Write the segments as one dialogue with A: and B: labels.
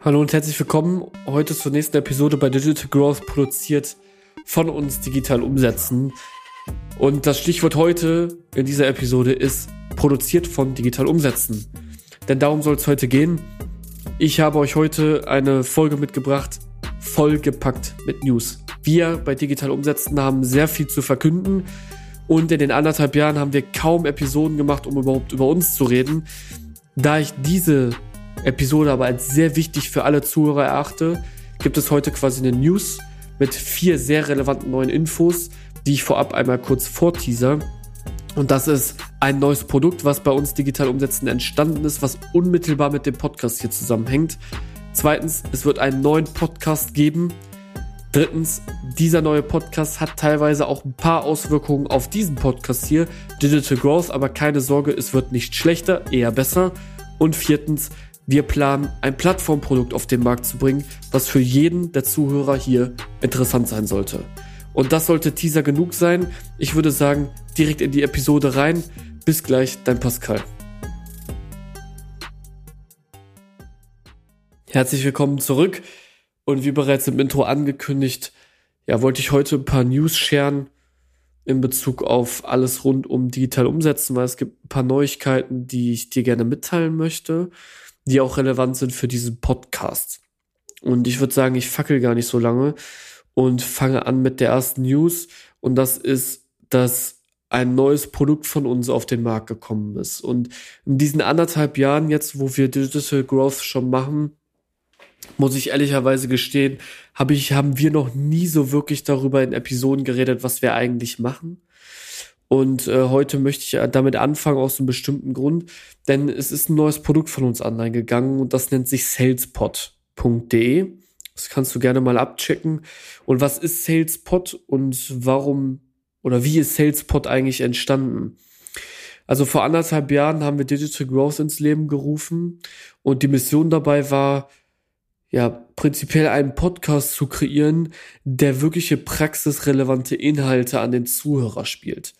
A: Hallo und herzlich willkommen heute zur nächsten Episode bei Digital Growth produziert von uns digital umsetzen. Und das Stichwort heute in dieser Episode ist produziert von digital umsetzen. Denn darum soll es heute gehen. Ich habe euch heute eine Folge mitgebracht, vollgepackt mit News. Wir bei digital umsetzen haben sehr viel zu verkünden und in den anderthalb Jahren haben wir kaum Episoden gemacht, um überhaupt über uns zu reden. Da ich diese Episode aber als sehr wichtig für alle Zuhörer erachte, gibt es heute quasi eine News mit vier sehr relevanten neuen Infos, die ich vorab einmal kurz vorteaser. Und das ist ein neues Produkt, was bei uns digital umsetzen entstanden ist, was unmittelbar mit dem Podcast hier zusammenhängt. Zweitens, es wird einen neuen Podcast geben. Drittens, dieser neue Podcast hat teilweise auch ein paar Auswirkungen auf diesen Podcast hier, Digital Growth, aber keine Sorge, es wird nicht schlechter, eher besser. Und viertens, wir planen, ein Plattformprodukt auf den Markt zu bringen, was für jeden der Zuhörer hier interessant sein sollte. Und das sollte Teaser genug sein. Ich würde sagen, direkt in die Episode rein. Bis gleich, dein Pascal. Herzlich willkommen zurück. Und wie bereits im Intro angekündigt, ja, wollte ich heute ein paar News scheren in Bezug auf alles rund um digital umsetzen, weil es gibt ein paar Neuigkeiten, die ich dir gerne mitteilen möchte die auch relevant sind für diesen Podcast. Und ich würde sagen, ich fackel gar nicht so lange und fange an mit der ersten News. Und das ist, dass ein neues Produkt von uns auf den Markt gekommen ist. Und in diesen anderthalb Jahren jetzt, wo wir Digital Growth schon machen, muss ich ehrlicherweise gestehen, habe ich, haben wir noch nie so wirklich darüber in Episoden geredet, was wir eigentlich machen. Und äh, heute möchte ich damit anfangen aus einem bestimmten Grund, denn es ist ein neues Produkt von uns online gegangen und das nennt sich salespod.de. Das kannst du gerne mal abchecken. Und was ist Salespod und warum oder wie ist Salespod eigentlich entstanden? Also vor anderthalb Jahren haben wir Digital Growth ins Leben gerufen und die Mission dabei war, ja, prinzipiell einen Podcast zu kreieren, der wirkliche praxisrelevante Inhalte an den Zuhörer spielt.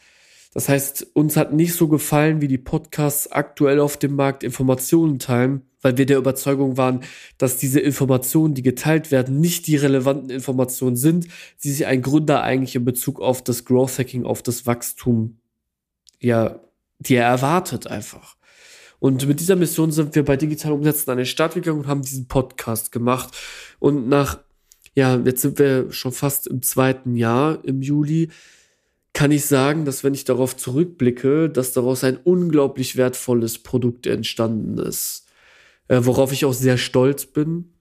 A: Das heißt, uns hat nicht so gefallen, wie die Podcasts aktuell auf dem Markt Informationen teilen, weil wir der Überzeugung waren, dass diese Informationen, die geteilt werden, nicht die relevanten Informationen sind, die sich ein Gründer eigentlich in Bezug auf das Growth Hacking, auf das Wachstum, ja, die er erwartet einfach. Und mit dieser Mission sind wir bei Digital Umsetzen an den Start gegangen und haben diesen Podcast gemacht. Und nach, ja, jetzt sind wir schon fast im zweiten Jahr, im Juli, kann ich sagen, dass wenn ich darauf zurückblicke, dass daraus ein unglaublich wertvolles Produkt entstanden ist. Äh, worauf ich auch sehr stolz bin,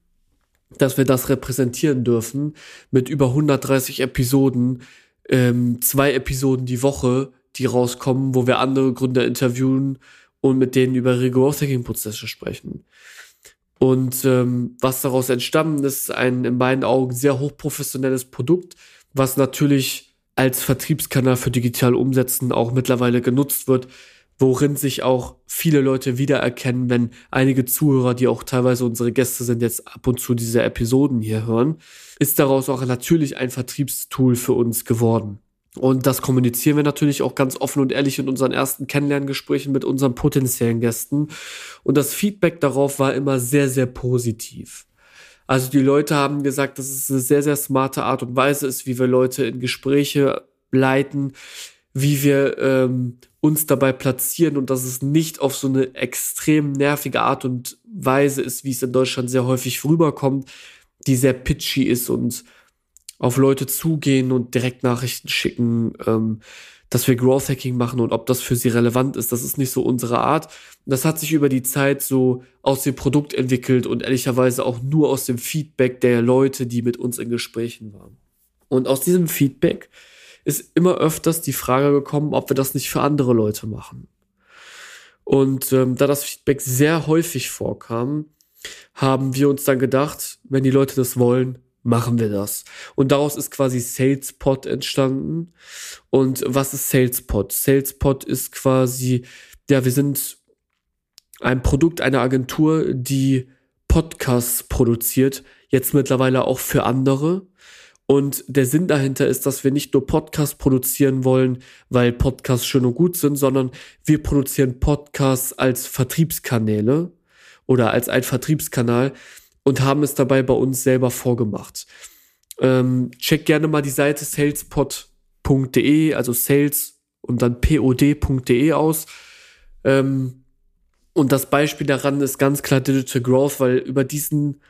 A: dass wir das repräsentieren dürfen mit über 130 Episoden, ähm, zwei Episoden die Woche, die rauskommen, wo wir andere Gründer interviewen und mit denen über ihre Growth Hacking Prozesse sprechen. Und ähm, was daraus entstanden ist, ein in meinen Augen sehr hochprofessionelles Produkt, was natürlich als Vertriebskanal für digital umsetzen auch mittlerweile genutzt wird, worin sich auch viele Leute wiedererkennen, wenn einige Zuhörer, die auch teilweise unsere Gäste sind, jetzt ab und zu diese Episoden hier hören, ist daraus auch natürlich ein Vertriebstool für uns geworden. Und das kommunizieren wir natürlich auch ganz offen und ehrlich in unseren ersten Kennenlerngesprächen mit unseren potenziellen Gästen. Und das Feedback darauf war immer sehr, sehr positiv. Also die Leute haben gesagt, dass es eine sehr, sehr smarte Art und Weise ist, wie wir Leute in Gespräche leiten, wie wir ähm, uns dabei platzieren und dass es nicht auf so eine extrem nervige Art und Weise ist, wie es in Deutschland sehr häufig rüberkommt, die sehr pitchy ist und auf Leute zugehen und direkt Nachrichten schicken. Ähm, dass wir Growth Hacking machen und ob das für sie relevant ist. Das ist nicht so unsere Art. Das hat sich über die Zeit so aus dem Produkt entwickelt und ehrlicherweise auch nur aus dem Feedback der Leute, die mit uns in Gesprächen waren. Und aus diesem Feedback ist immer öfters die Frage gekommen, ob wir das nicht für andere Leute machen. Und ähm, da das Feedback sehr häufig vorkam, haben wir uns dann gedacht, wenn die Leute das wollen, machen wir das. Und daraus ist quasi SalesPod entstanden. Und was ist SalesPod? SalesPod ist quasi, ja, wir sind ein Produkt einer Agentur, die Podcasts produziert, jetzt mittlerweile auch für andere. Und der Sinn dahinter ist, dass wir nicht nur Podcasts produzieren wollen, weil Podcasts schön und gut sind, sondern wir produzieren Podcasts als Vertriebskanäle oder als ein Vertriebskanal, und haben es dabei bei uns selber vorgemacht. Ähm, check gerne mal die Seite salespod.de, also sales und dann pod.de aus. Ähm, und das Beispiel daran ist ganz klar Digital Growth, weil über diesen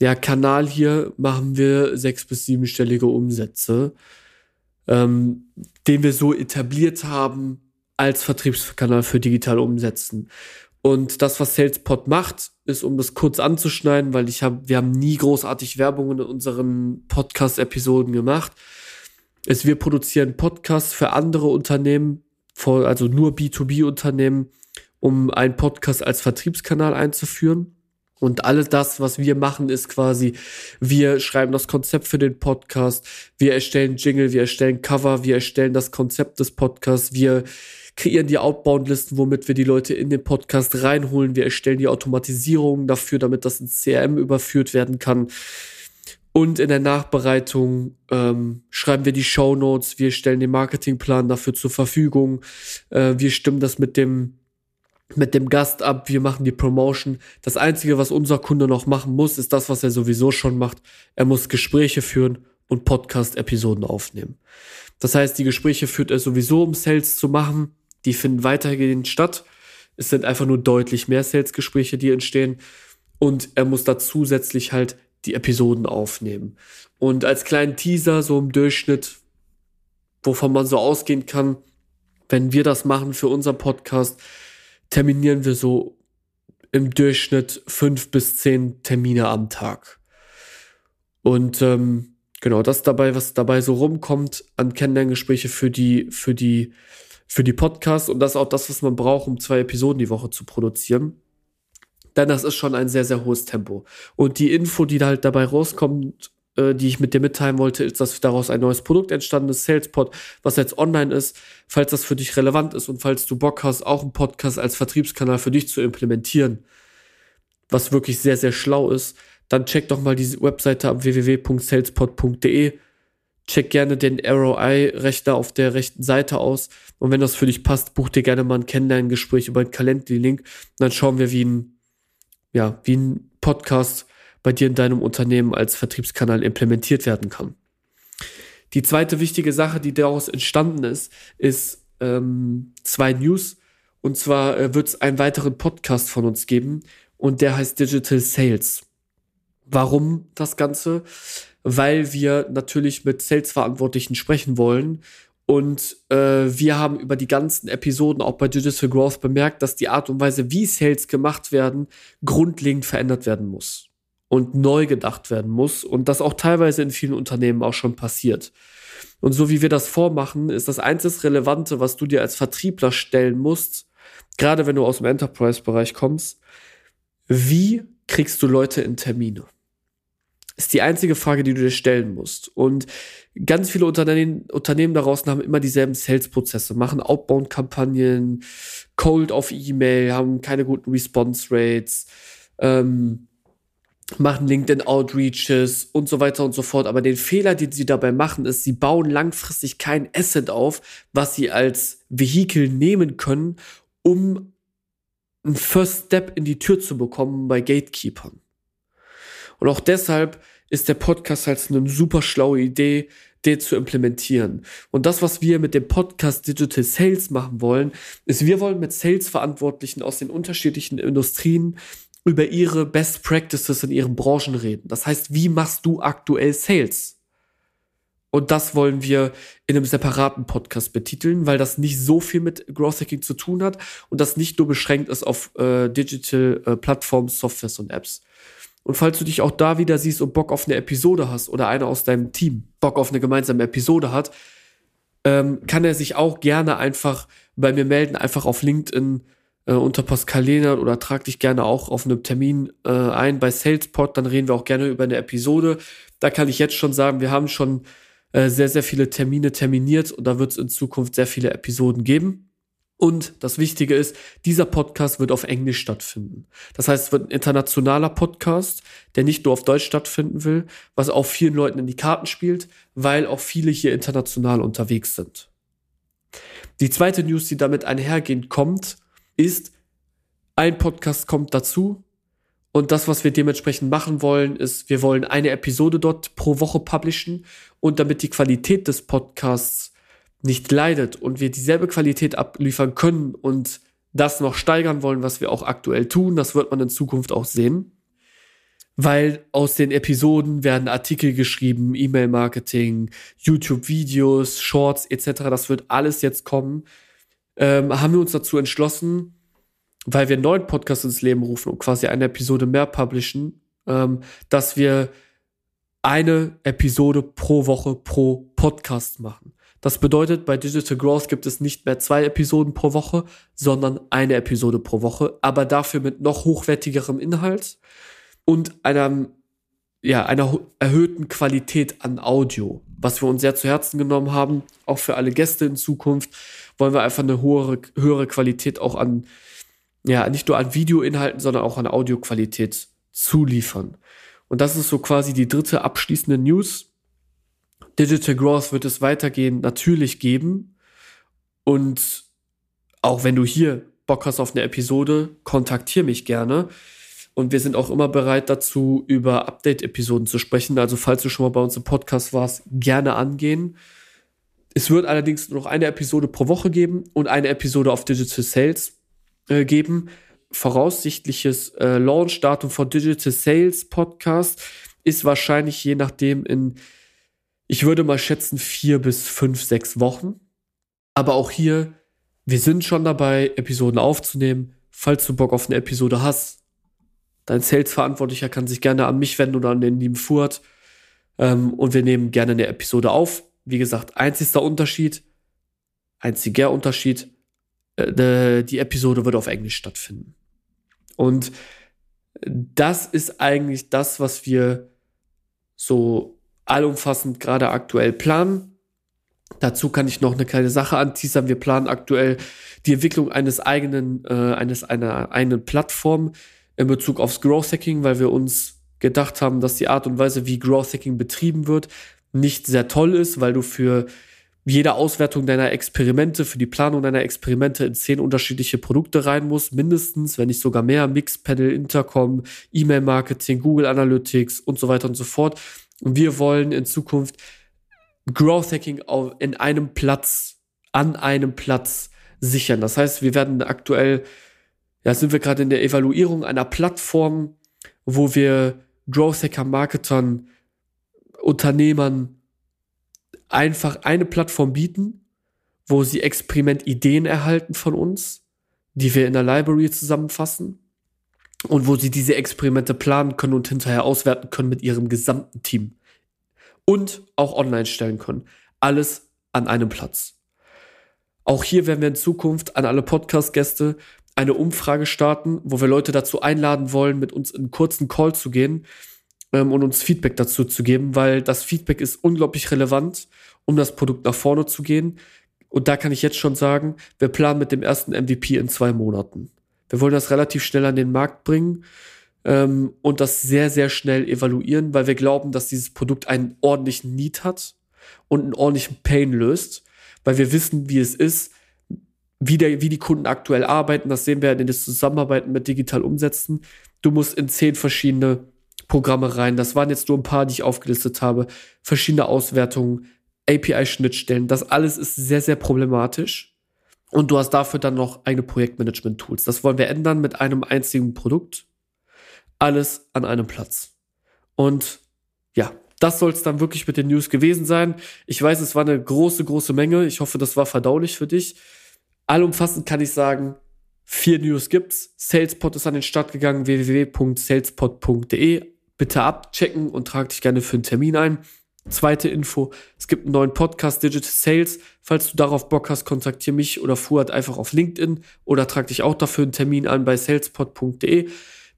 A: ja, Kanal hier machen wir sechs- bis siebenstellige Umsätze, ähm, den wir so etabliert haben als Vertriebskanal für digital umsetzen. Und das, was SalesPod macht, ist, um das kurz anzuschneiden, weil ich habe, wir haben nie großartig Werbung in unseren Podcast-Episoden gemacht, ist, wir produzieren Podcasts für andere Unternehmen, also nur B2B-Unternehmen, um einen Podcast als Vertriebskanal einzuführen. Und alles das, was wir machen, ist quasi, wir schreiben das Konzept für den Podcast, wir erstellen Jingle, wir erstellen Cover, wir erstellen das Konzept des Podcasts, wir kreieren die Outbound-Listen, womit wir die Leute in den Podcast reinholen, wir erstellen die Automatisierung dafür, damit das ins CRM überführt werden kann. Und in der Nachbereitung ähm, schreiben wir die Show Notes, wir stellen den Marketingplan dafür zur Verfügung, äh, wir stimmen das mit dem mit dem Gast ab, wir machen die Promotion. Das Einzige, was unser Kunde noch machen muss, ist das, was er sowieso schon macht. Er muss Gespräche führen und Podcast-Episoden aufnehmen. Das heißt, die Gespräche führt er sowieso, um Sales zu machen. Die finden weitergehend statt. Es sind einfach nur deutlich mehr Sales-Gespräche, die entstehen. Und er muss da zusätzlich halt die Episoden aufnehmen. Und als kleinen Teaser, so im Durchschnitt, wovon man so ausgehen kann, wenn wir das machen für unser Podcast, terminieren wir so im Durchschnitt fünf bis zehn Termine am Tag. Und ähm, genau das dabei, was dabei so rumkommt an Kennenlerngespräche für die, für die, für die Podcasts und das auch das, was man braucht, um zwei Episoden die Woche zu produzieren. Denn das ist schon ein sehr, sehr hohes Tempo. Und die Info, die da halt dabei rauskommt, äh, die ich mit dir mitteilen wollte, ist, dass daraus ein neues Produkt entstanden ist, SalesPod, was jetzt online ist. Falls das für dich relevant ist und falls du Bock hast, auch einen Podcast als Vertriebskanal für dich zu implementieren, was wirklich sehr, sehr schlau ist, dann check doch mal diese Webseite ab www.salespod.de. Check gerne den ROI-Rechner auf der rechten Seite aus. Und wenn das für dich passt, buch dir gerne mal ein Kennenlerngespräch über einen Calendly-Link. Dann schauen wir, wie ein, ja, wie ein Podcast bei dir in deinem Unternehmen als Vertriebskanal implementiert werden kann. Die zweite wichtige Sache, die daraus entstanden ist, ist ähm, zwei News. Und zwar äh, wird es einen weiteren Podcast von uns geben und der heißt Digital Sales. Warum das Ganze? Weil wir natürlich mit Sales-Verantwortlichen sprechen wollen und äh, wir haben über die ganzen Episoden auch bei Digital Growth bemerkt, dass die Art und Weise, wie Sales gemacht werden, grundlegend verändert werden muss und neu gedacht werden muss und das auch teilweise in vielen Unternehmen auch schon passiert. Und so wie wir das vormachen, ist das einzig Relevante, was du dir als Vertriebler stellen musst, gerade wenn du aus dem Enterprise-Bereich kommst, wie kriegst du Leute in Termine? Ist die einzige Frage, die du dir stellen musst. Und ganz viele Unternehmen, Unternehmen daraus haben immer dieselben Sales-Prozesse, machen Outbound-Kampagnen, Cold auf E-Mail, haben keine guten Response-Rates, ähm, machen LinkedIn Outreaches und so weiter und so fort. Aber den Fehler, den sie dabei machen, ist, sie bauen langfristig kein Asset auf, was sie als Vehikel nehmen können, um einen First Step in die Tür zu bekommen bei Gatekeepern. Und auch deshalb ist der Podcast halt eine super schlaue Idee, den zu implementieren. Und das, was wir mit dem Podcast Digital Sales machen wollen, ist, wir wollen mit Sales-Verantwortlichen aus den unterschiedlichen Industrien über ihre Best Practices in ihren Branchen reden. Das heißt, wie machst du aktuell Sales? Und das wollen wir in einem separaten Podcast betiteln, weil das nicht so viel mit Growth Hacking zu tun hat und das nicht nur beschränkt ist auf äh, Digital äh, Plattforms, Softwares und Apps. Und falls du dich auch da wieder siehst und Bock auf eine Episode hast oder einer aus deinem Team Bock auf eine gemeinsame Episode hat, ähm, kann er sich auch gerne einfach bei mir melden, einfach auf LinkedIn äh, unter Pascal Lehnert oder trag dich gerne auch auf einem Termin äh, ein bei SalesPod, dann reden wir auch gerne über eine Episode. Da kann ich jetzt schon sagen, wir haben schon äh, sehr, sehr viele Termine terminiert und da wird es in Zukunft sehr viele Episoden geben. Und das Wichtige ist, dieser Podcast wird auf Englisch stattfinden. Das heißt, es wird ein internationaler Podcast, der nicht nur auf Deutsch stattfinden will, was auch vielen Leuten in die Karten spielt, weil auch viele hier international unterwegs sind. Die zweite News, die damit einhergehend kommt, ist, ein Podcast kommt dazu Und das, was wir dementsprechend machen wollen, ist, wir wollen eine Episode dort pro Woche publishen. Und damit die Qualität des Podcasts nicht leidet und wir dieselbe Qualität abliefern können und das noch steigern wollen, was wir auch aktuell tun, das wird man in Zukunft auch sehen. Weil aus den Episoden werden Artikel geschrieben, E-Mail-Marketing, YouTube-Videos, Shorts etc. Das wird alles jetzt kommen. Ähm, haben wir uns dazu entschlossen, weil wir einen neuen Podcast ins Leben rufen und quasi eine Episode mehr publishen, ähm, dass wir eine Episode pro Woche pro Podcast machen. Das bedeutet, bei Digital Growth gibt es nicht mehr zwei Episoden pro Woche, sondern eine Episode pro Woche, aber dafür mit noch hochwertigerem Inhalt und einer, ja, einer erhöhten Qualität an Audio, was wir uns sehr zu Herzen genommen haben. Auch für alle Gäste in Zukunft wollen wir einfach eine höhere, höhere Qualität auch an ja, nicht nur an Videoinhalten, sondern auch an Audioqualität zuliefern. Und das ist so quasi die dritte abschließende News. Digital Growth wird es weitergehen natürlich geben. Und auch wenn du hier Bock hast auf eine Episode, kontaktier mich gerne. Und wir sind auch immer bereit dazu, über Update-Episoden zu sprechen. Also falls du schon mal bei uns im Podcast warst, gerne angehen. Es wird allerdings nur noch eine Episode pro Woche geben und eine Episode auf Digital Sales äh, geben. Voraussichtliches äh, Launch-Datum von Digital Sales Podcast ist wahrscheinlich je nachdem in, ich würde mal schätzen, vier bis fünf, sechs Wochen. Aber auch hier, wir sind schon dabei, Episoden aufzunehmen. Falls du Bock auf eine Episode hast, dein Sales-Verantwortlicher kann sich gerne an mich wenden oder an den lieben Furt. Ähm, und wir nehmen gerne eine Episode auf. Wie gesagt, einzigster Unterschied, einziger Unterschied, äh, die Episode wird auf Englisch stattfinden. Und das ist eigentlich das, was wir so allumfassend gerade aktuell planen. Dazu kann ich noch eine kleine Sache anteasern. Wir planen aktuell die Entwicklung eines eigenen, äh, eines einer eigenen Plattform in Bezug aufs Growth Hacking, weil wir uns gedacht haben, dass die Art und Weise, wie Growth Hacking betrieben wird, nicht sehr toll ist, weil du für jede Auswertung deiner Experimente, für die Planung deiner Experimente in zehn unterschiedliche Produkte rein muss, mindestens, wenn nicht sogar mehr, Mixpanel, Intercom, E-Mail-Marketing, Google Analytics und so weiter und so fort. Und wir wollen in Zukunft Growth Hacking in einem Platz, an einem Platz sichern. Das heißt, wir werden aktuell, ja, sind wir gerade in der Evaluierung einer Plattform, wo wir Growth Hacker Marketern, Unternehmern, einfach eine Plattform bieten, wo sie Experimentideen erhalten von uns, die wir in der Library zusammenfassen und wo sie diese Experimente planen können und hinterher auswerten können mit ihrem gesamten Team und auch online stellen können. Alles an einem Platz. Auch hier werden wir in Zukunft an alle Podcast-Gäste eine Umfrage starten, wo wir Leute dazu einladen wollen, mit uns in einen kurzen Call zu gehen ähm, und uns Feedback dazu zu geben, weil das Feedback ist unglaublich relevant, um das Produkt nach vorne zu gehen. Und da kann ich jetzt schon sagen, wir planen mit dem ersten MVP in zwei Monaten. Wir wollen das relativ schnell an den Markt bringen ähm, und das sehr, sehr schnell evaluieren, weil wir glauben, dass dieses Produkt einen ordentlichen Need hat und einen ordentlichen Pain löst, weil wir wissen, wie es ist, wie, der, wie die Kunden aktuell arbeiten. Das sehen wir in der Zusammenarbeit mit digital umsetzen. Du musst in zehn verschiedene Programme rein. Das waren jetzt nur ein paar, die ich aufgelistet habe. Verschiedene Auswertungen, API-Schnittstellen. Das alles ist sehr, sehr problematisch. Und du hast dafür dann noch eigene Projektmanagement-Tools. Das wollen wir ändern mit einem einzigen Produkt. Alles an einem Platz. Und ja, das soll es dann wirklich mit den News gewesen sein. Ich weiß, es war eine große, große Menge. Ich hoffe, das war verdaulich für dich. Allumfassend kann ich sagen, vier News gibt's. Salespot ist an den Start gegangen, www.salespot.de bitte abchecken und trag dich gerne für einen Termin ein. Zweite Info, es gibt einen neuen Podcast Digital Sales. Falls du darauf Bock hast, kontaktiere mich oder Fuad einfach auf LinkedIn oder trag dich auch dafür einen Termin an bei salespod.de.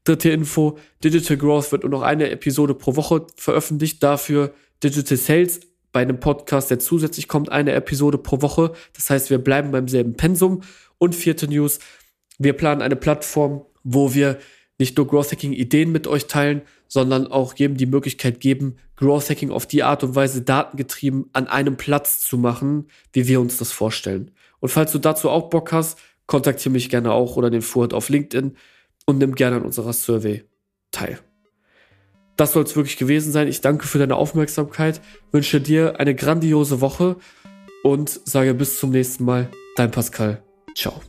A: Dritte Info, Digital Growth wird nur noch eine Episode pro Woche veröffentlicht. Dafür Digital Sales bei einem Podcast, der zusätzlich kommt, eine Episode pro Woche. Das heißt, wir bleiben beim selben Pensum. Und vierte News, wir planen eine Plattform, wo wir nicht nur Growth Hacking Ideen mit euch teilen, sondern auch jedem die Möglichkeit geben, Growth Hacking auf die Art und Weise datengetrieben an einem Platz zu machen, wie wir uns das vorstellen. Und falls du dazu auch Bock hast, kontaktiere mich gerne auch oder den Fuhrt auf LinkedIn und nimm gerne an unserer Survey Datei. Das soll es wirklich gewesen sein. Ich danke für deine Aufmerksamkeit, wünsche dir eine grandiose Woche und sage bis zum nächsten Mal. Dein Pascal. Ciao.